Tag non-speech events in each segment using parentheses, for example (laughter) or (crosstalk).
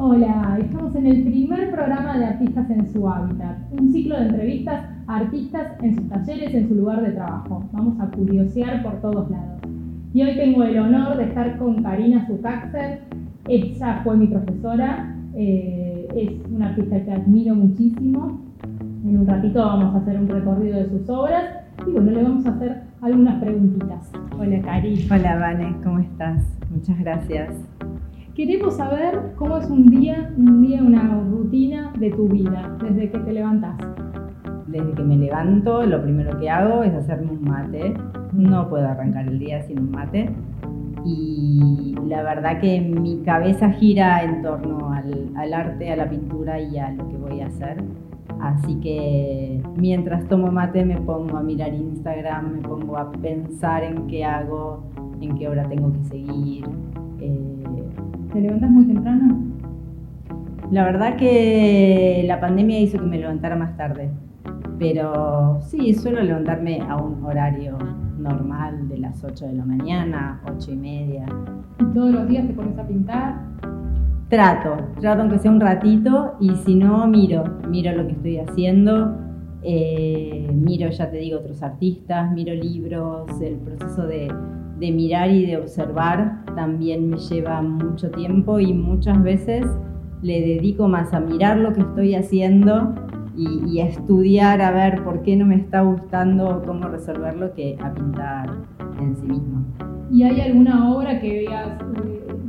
Hola, estamos en el primer programa de Artistas en su Hábitat, un ciclo de entrevistas a artistas en sus talleres, en su lugar de trabajo. Vamos a curiosear por todos lados. Y hoy tengo el honor de estar con Karina Zucaxer. Ella fue mi profesora, eh, es una artista que admiro muchísimo. En un ratito vamos a hacer un recorrido de sus obras y bueno, le vamos a hacer algunas preguntitas. Hola, Karina. Hola, Vane, ¿cómo estás? Muchas gracias. Queremos saber cómo es un día, un día, una rutina de tu vida, desde que te levantas. Desde que me levanto, lo primero que hago es hacerme un mate. No puedo arrancar el día sin un mate. Y la verdad que mi cabeza gira en torno al, al arte, a la pintura y a lo que voy a hacer. Así que mientras tomo mate me pongo a mirar Instagram, me pongo a pensar en qué hago, en qué hora tengo que seguir. ¿Te levantas muy temprano? La verdad que la pandemia hizo que me levantara más tarde, pero sí, suelo levantarme a un horario normal de las 8 de la mañana, 8 y media. ¿Y todos los días te pones a pintar? Trato, trato aunque sea un ratito y si no, miro, miro lo que estoy haciendo, eh, miro, ya te digo, otros artistas, miro libros, el proceso de de mirar y de observar también me lleva mucho tiempo y muchas veces le dedico más a mirar lo que estoy haciendo y, a estudiar a ver por qué no me está gustando cómo resolverlo que a pintar en sí mismo. ¿Y hay alguna obra que eh,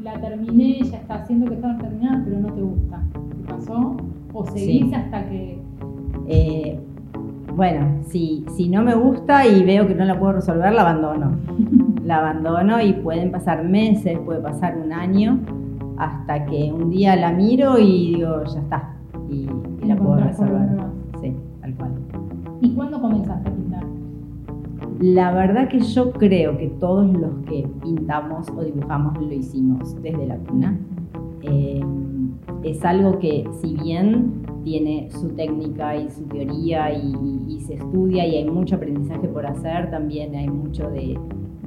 la terminé, ya está haciendo que estaba terminada, pero no te gusta? ¿Qué pasó? ¿O seguís hasta que...? Eh, bueno, si, si no me gusta y veo que no la puedo resolver, la abandono. (laughs) la abandono y pueden pasar meses, puede pasar un año, hasta que un día la miro y digo, ya está, y, la puedo resolver. Sí, tal cual. ¿Y cuándo comenzaste a pintar? La verdad que yo creo que todos los que pintamos o dibujamos lo hicimos desde la cuna. Eh, es algo que si bien tiene su técnica y su teoría y, se estudia y hay mucho aprendizaje por hacer, también hay mucho de,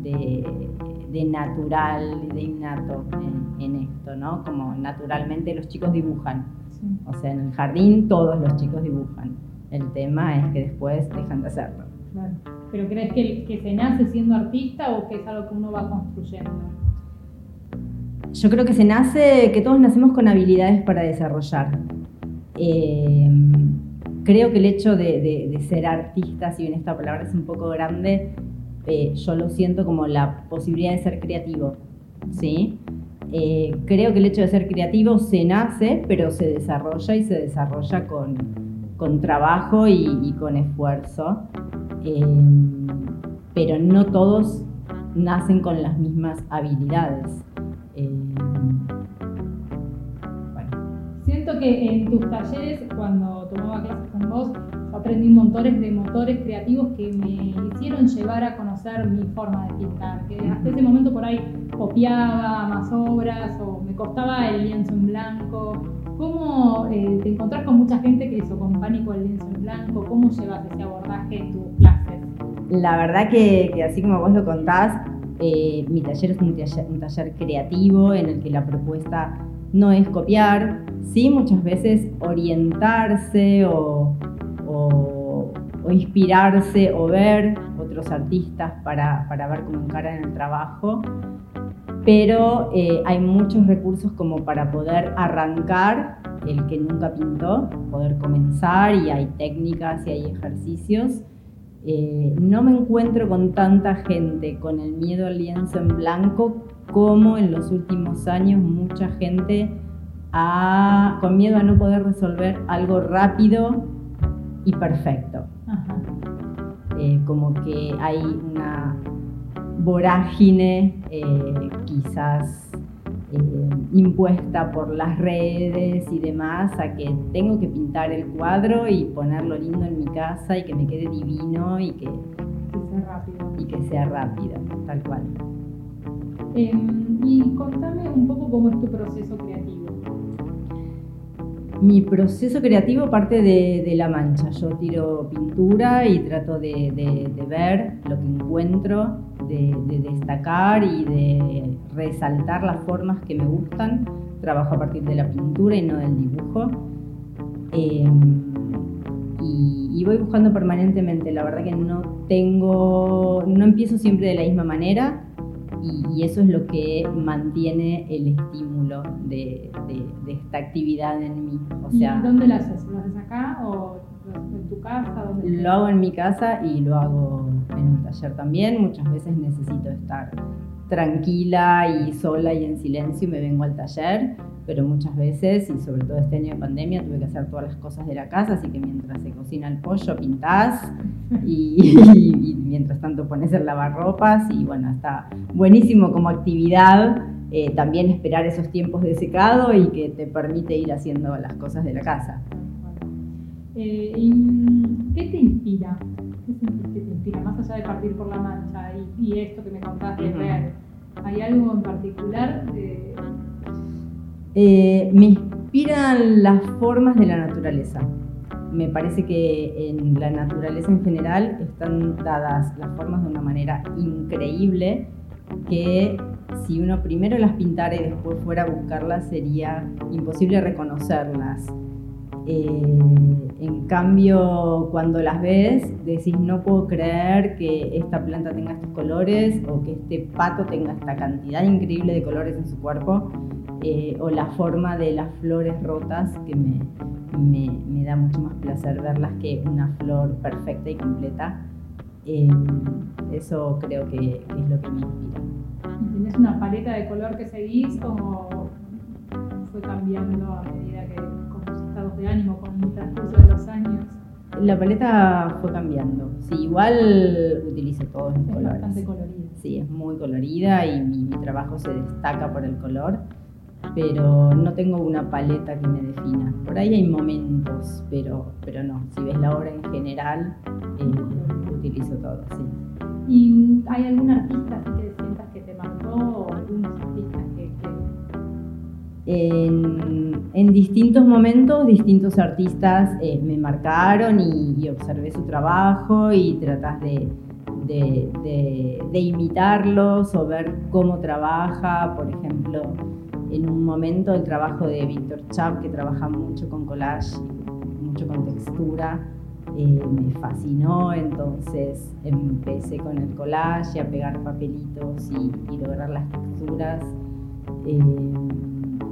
de, natural, de innato en, esto, ¿no? Como naturalmente los chicos dibujan. O sea, en el jardín todos los chicos dibujan. El tema es que después dejan de hacerlo. Claro. ¿Pero crees que, que se nace siendo artista o que es algo que uno va construyendo? Yo creo que se nace, que todos nacemos con habilidades para desarrollar. Eh, creo que el hecho de, ser artista, si bien esta palabra es un poco grande, eh, yo lo siento como la posibilidad de ser creativo. ¿sí? Eh, creo que el hecho de ser creativo se nace, pero se desarrolla y se desarrolla con, trabajo y, con esfuerzo. pero no todos nacen con las mismas habilidades. Eh, Siento que en tus talleres, cuando tomaba clases con vos, aprendí montones de motores creativos que me hicieron llevar a conocer mi forma de pintar, que hasta ese momento por ahí copiaba más obras o me costaba el lienzo en blanco. ¿Cómo eh, te encontrás con mucha gente que hizo con pánico el lienzo en blanco? ¿Cómo llevas ese abordaje en tus clases? La verdad que, que así como vos lo contás, eh, mi taller es un taller, creativo en el que la propuesta no es copiar, sí muchas veces orientarse o, inspirarse o ver otros artistas para, ver cómo encaran el trabajo, pero eh, hay muchos recursos como para poder arrancar el que nunca pintó, poder comenzar y hay técnicas y hay ejercicios. Eh, no me encuentro con tanta gente con el miedo al lienzo en blanco como en los últimos años mucha gente con miedo a no poder resolver algo rápido y perfecto. Eh, como que hay una vorágine eh, quizás eh, impuesta por las redes y demás a que tengo que pintar el cuadro y ponerlo lindo en mi casa y que me quede divino y que, sea rápido. Y que sea rápido, tal cual. Em, y contame un poco cómo es tu proceso creativo. Mi proceso creativo parte de, la mancha. Yo tiro pintura y trato de, ver lo que encuentro, de, destacar y de resaltar las formas que me gustan. Trabajo a partir de la pintura y no del dibujo. Em, y, voy buscando permanentemente. La verdad que no tengo, no empiezo siempre de la misma manera y, eso es lo que mantiene el estímulo de, esta actividad en mí. O sea, ¿Dónde lo haces? ¿Lo haces acá o en tu casa? lo hago en mi casa y lo hago en un taller también. Muchas veces necesito estar tranquila y sola y en silencio y me vengo al taller pero muchas veces, y sobre todo este año de pandemia, tuve que hacer todas las cosas de la casa, así que mientras se cocina el pollo, pintás (laughs) y, mientras tanto pones el lavarropas y bueno, está buenísimo como actividad. Eh, también esperar esos tiempos de secado y que te permite ir haciendo las cosas de la casa. Eh, ¿Qué te inspira? ¿Qué te inspira? Más allá de partir por la mancha y, esto que me contaste de ver, ¿hay algo en particular? De, eh, me inspiran las formas de la naturaleza. Me parece que en la naturaleza en general están dadas las formas de una manera increíble que si uno primero las pintara y después fuera a buscarlas sería imposible reconocerlas. Eh, en cambio, cuando las ves, decís, no puedo creer que esta planta tenga estos colores o que este pato tenga esta cantidad increíble de colores en su cuerpo. Eh, o la forma de las flores rotas, que me, me, da mucho más placer verlas que una flor perfecta y completa. Em, eso creo que, es lo que me inspira. ¿Tienes una paleta de color que seguís o fue cambiando a medida que de ánimo, con el transcurso de los años? La paleta fue cambiando. Sí, igual utilizo todos los colores. bastante colorida. Sí, es muy colorida y mi trabajo se destaca por el color pero no tengo una paleta que me defina. Por ahí hay momentos, pero, pero no. Si ves la obra en general, eh, utilizo todo, sí. ¿Y hay algún artista que sientas que te marcó o algunos artistas que... En, distintos momentos, distintos artistas eh, me marcaron y, observé su trabajo y tratas de, de, de imitarlos o ver cómo trabaja, por ejemplo en un momento el trabajo de Víctor Chap, que trabaja mucho con collage, mucho con textura, eh, me fascinó, entonces empecé con el collage y a pegar papelitos y, lograr las texturas. Eh,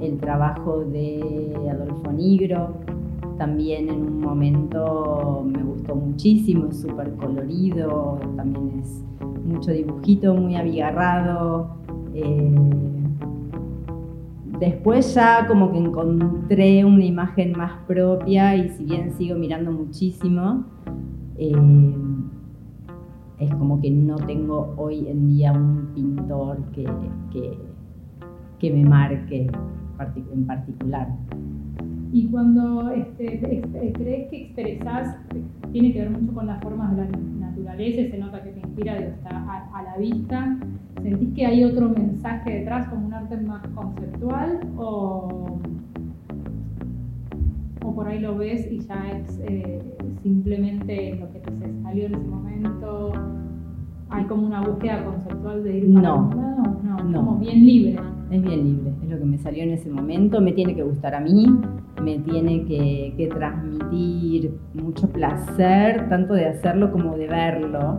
el trabajo de Adolfo Nigro, también en un momento me gustó muchísimo, es súper colorido, también es mucho dibujito, muy abigarrado. Eh, Después ya como que encontré una imagen más propia y si bien sigo mirando muchísimo, eh, es como que no tengo hoy en día un pintor que, que, me marque en particular. Y cuando este, este, crees que expresas, tiene que ver mucho con las formas de la naturaleza, se nota que te inspira, está a la vista, ¿Sentís que hay otro mensaje detrás, como un arte más conceptual? ¿O, o por ahí lo ves y ya es eh, simplemente lo que te salió en ese momento? ¿Hay como una búsqueda conceptual de ir para no, no, no, como bien libre? Es bien libre, es lo que me salió en ese momento, me tiene que gustar a mí, me tiene que, que transmitir mucho placer, tanto de hacerlo como de verlo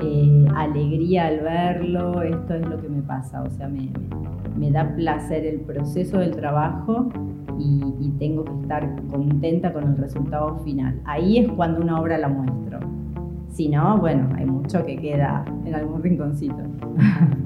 eh, alegría al verlo, esto es lo que me pasa, o sea, me, da placer el proceso del trabajo y, tengo que estar contenta con el resultado final. Ahí es cuando una obra la muestro. Si no, bueno, hay mucho que queda en algún rinconcito. (laughs)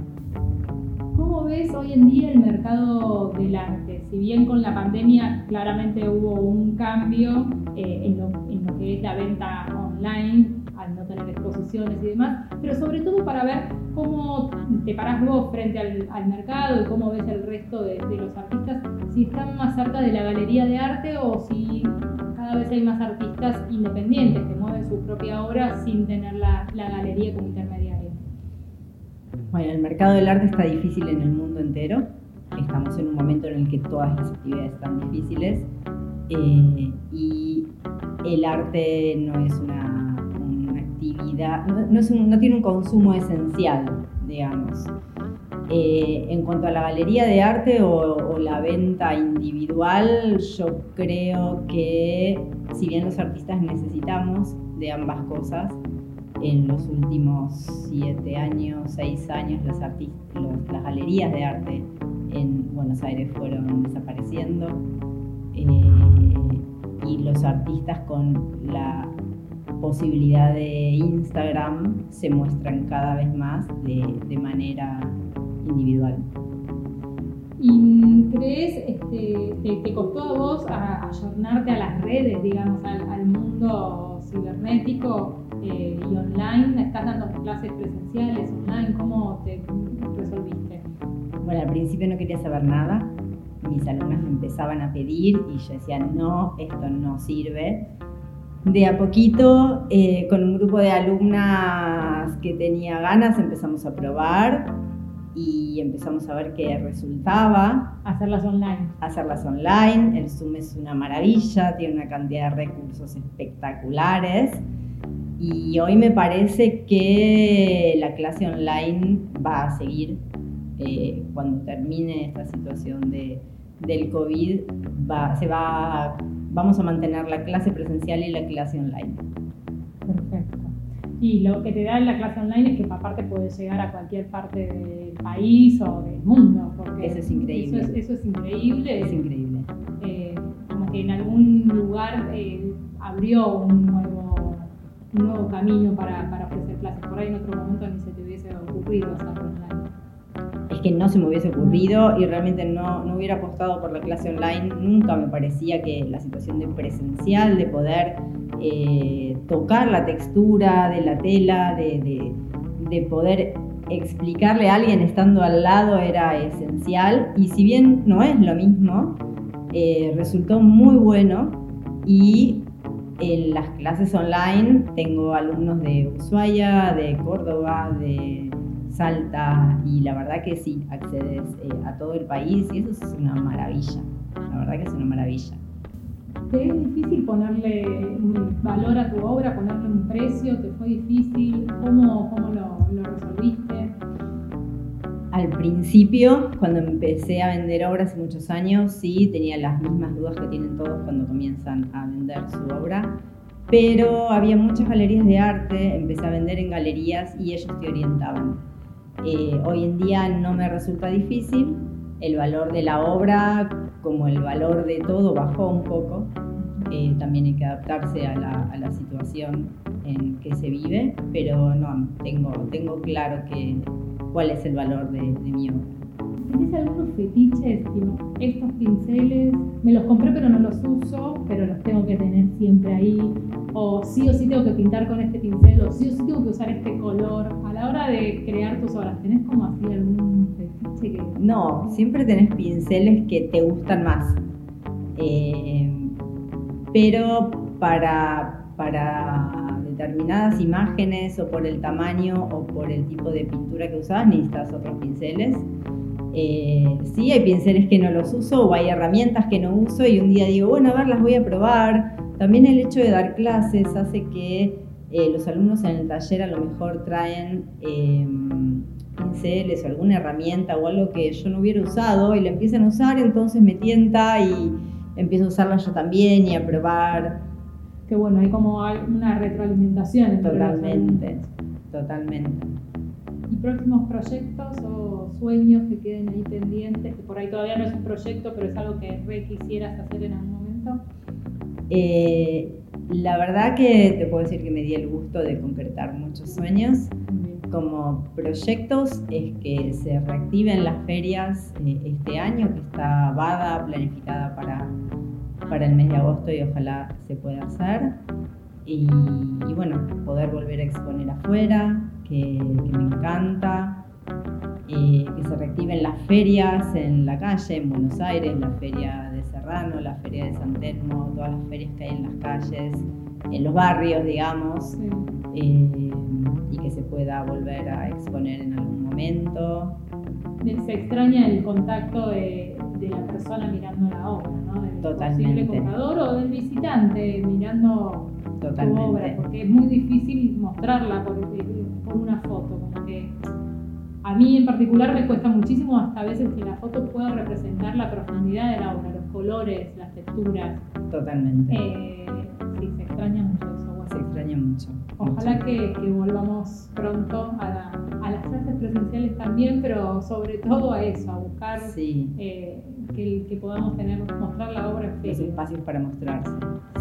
¿Cómo ves hoy en día el mercado del arte? Si bien con la pandemia claramente hubo un cambio eh, en, lo, en lo que es la venta online, al no tener exposiciones y demás, pero sobre todo para ver cómo te parás vos frente al, mercado y cómo ves el resto de, los artistas, si están más cerca de la galería de arte o si cada vez hay más artistas independientes que mueven su propia obra sin tener la, la galería como intermediaria. Bueno, el mercado del arte está difícil en el mundo entero. Estamos en un momento en el que todas las actividades están difíciles. eh, y el arte no es una, actividad, no, tiene un consumo esencial, digamos. Eh, en cuanto a la galería de arte o, la venta individual, yo creo que si bien los artistas necesitamos de ambas cosas, en los últimos siete años, seis años, las, galerías de arte en Buenos Aires fueron desapareciendo eh, y los artistas con la posibilidad de Instagram se muestran cada vez más de, manera individual. ¿Y crees, este, te, costó a vos ayornarte a las redes, digamos, al, mundo cibernético eh, y online? ¿Estás dando clases presenciales, online? ¿Cómo te resolviste? Bueno, al principio no quería saber nada. Mis alumnas me empezaban a pedir y yo decía, no, esto no sirve. De a poquito, eh, con un grupo de alumnas que tenía ganas, empezamos a probar y empezamos a ver qué resultaba. Hacerlas online. Hacerlas online. El Zoom es una maravilla, tiene una cantidad de recursos espectaculares. Y hoy me parece que la clase online va a seguir eh, cuando termine esta situación de, del COVID, va, se va, vamos a mantener la clase presencial y la clase online. Perfecto. Y lo que te da la clase online es que aparte puedes llegar a cualquier parte del país o del mundo. Porque eso es increíble. Eso es, increíble. Es increíble. Eh, como que en algún lugar eh, abrió un nuevo, nuevo camino para, para ofrecer clases. Por ahí en otro momento ni se te hubiese ocurrido hacerlo online que no se me hubiese ocurrido y realmente no, no hubiera apostado por la clase online. Nunca me parecía que la situación de presencial, de poder eh, tocar la textura de la tela, de, de, poder explicarle a alguien estando al lado era esencial. Y si bien no es lo mismo, eh, resultó muy bueno y en las clases online tengo alumnos de Ushuaia, de Córdoba, de Salta y la verdad que sí, accedes eh, a todo el país y eso es una maravilla, la verdad que es una maravilla. ¿Te es difícil ponerle valor a tu obra, ponerle un precio? ¿Te fue difícil? ¿Cómo, cómo lo, lo resolviste? Al principio, cuando empecé a vender obras hace muchos años, sí, tenía las mismas dudas que tienen todos cuando comienzan a vender su obra pero había muchas galerías de arte, empecé a vender en galerías y ellos te orientaban. Eh, hoy en día no me resulta difícil, el valor de la obra, como el valor de todo, bajó un poco. Eh, también hay que adaptarse a la, situación en que se vive, pero no, tengo claro que, cuál es el valor de, de mi obra. ¿Tienes algunos fetiches? estos pinceles me los compré pero no los uso, pero los tengo que tener siempre ahí. O sí o sí tengo que pintar con este pincel, o sí o sí tengo que usar este color. A la hora de crear tus obras, ¿tenés como así algún fetiche que.? No, siempre tenés pinceles que te gustan más. Eh, pero para, para determinadas imágenes o por el tamaño o por el tipo de pintura que usas necesitas otros pinceles. Eh, sí, hay pinceles que no los uso o hay herramientas que no uso y un día digo, bueno, a ver, las voy a probar. También el hecho de dar clases hace que eh, los alumnos en el taller a lo mejor traen em, pinceles o alguna herramienta o algo que yo no hubiera usado y lo empiezan a usar, entonces me tienta y empiezo a usarla yo también y a probar. Que bueno, hay como una retroalimentación. Totalmente, totalmente. ¿Y próximos proyectos o sueños que queden ahí pendientes? Que por ahí todavía no es un proyecto, pero es algo que re quisieras hacer en algún momento. Eh, la verdad que te puedo decir que me di el gusto de concretar muchos sueños. Como proyectos es que se reactiven las ferias eh, este año, que está VADA planificada para, para el mes de agosto y ojalá se pueda hacer. Y, y bueno, poder volver a exponer afuera, que, me encanta, eh, que se reactiven las ferias en la calle, en Buenos Aires, la feria de Serrano, la feria de San Telmo, todas las ferias que hay en las calles, en los barrios, digamos, eh, y que se pueda volver a exponer en algún momento. Se extraña el contacto de, la persona mirando la obra, ¿no? posible comprador o del visitante mirando tu obra, porque es muy difícil mostrarla por, por una foto, como que a mí en particular me cuesta muchísimo hasta a veces que la foto pueda representar la profundidad de la obra, los colores, las texturas. Totalmente. Eh, sí, se extraña mucho eso. Se extraña mucho. Ojalá Que, volvamos pronto a, las clases presenciales también, pero sobre todo a eso, a buscar eh, que, que, podamos tener, mostrar la obra en Los espacios para mostrarse,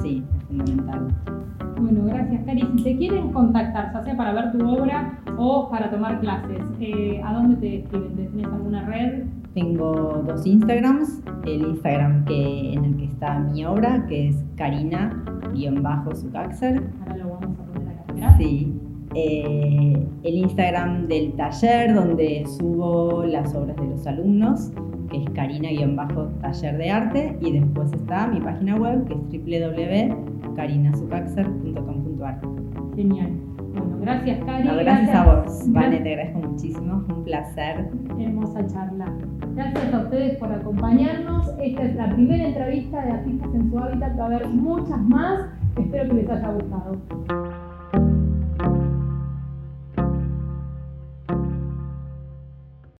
sí, es fundamental. Bueno, gracias Cari. Si te quieren contactar, ya sea para ver tu obra o para tomar clases, eh, ¿a dónde te escriben? ¿Tienes alguna red? Tengo dos Instagrams, el Instagram que, en el que está mi obra, que es Karina-Sucaxer. Ahora lo vamos a poner acá. Sí. Eh, el Instagram del taller donde subo las obras de los alumnos, que es Karina-Taller de Arte, y después está mi página web, que es www.carinasucaxer.com.ar. Genial. Bueno, gracias, Cari. gracias, a vos, Vale, te agradezco muchísimo, un placer. Hermosa charla. Gracias a ustedes por acompañarnos. Esta es la primera entrevista de Artistas en su Hábitat. Va a haber muchas más. Espero que les haya gustado.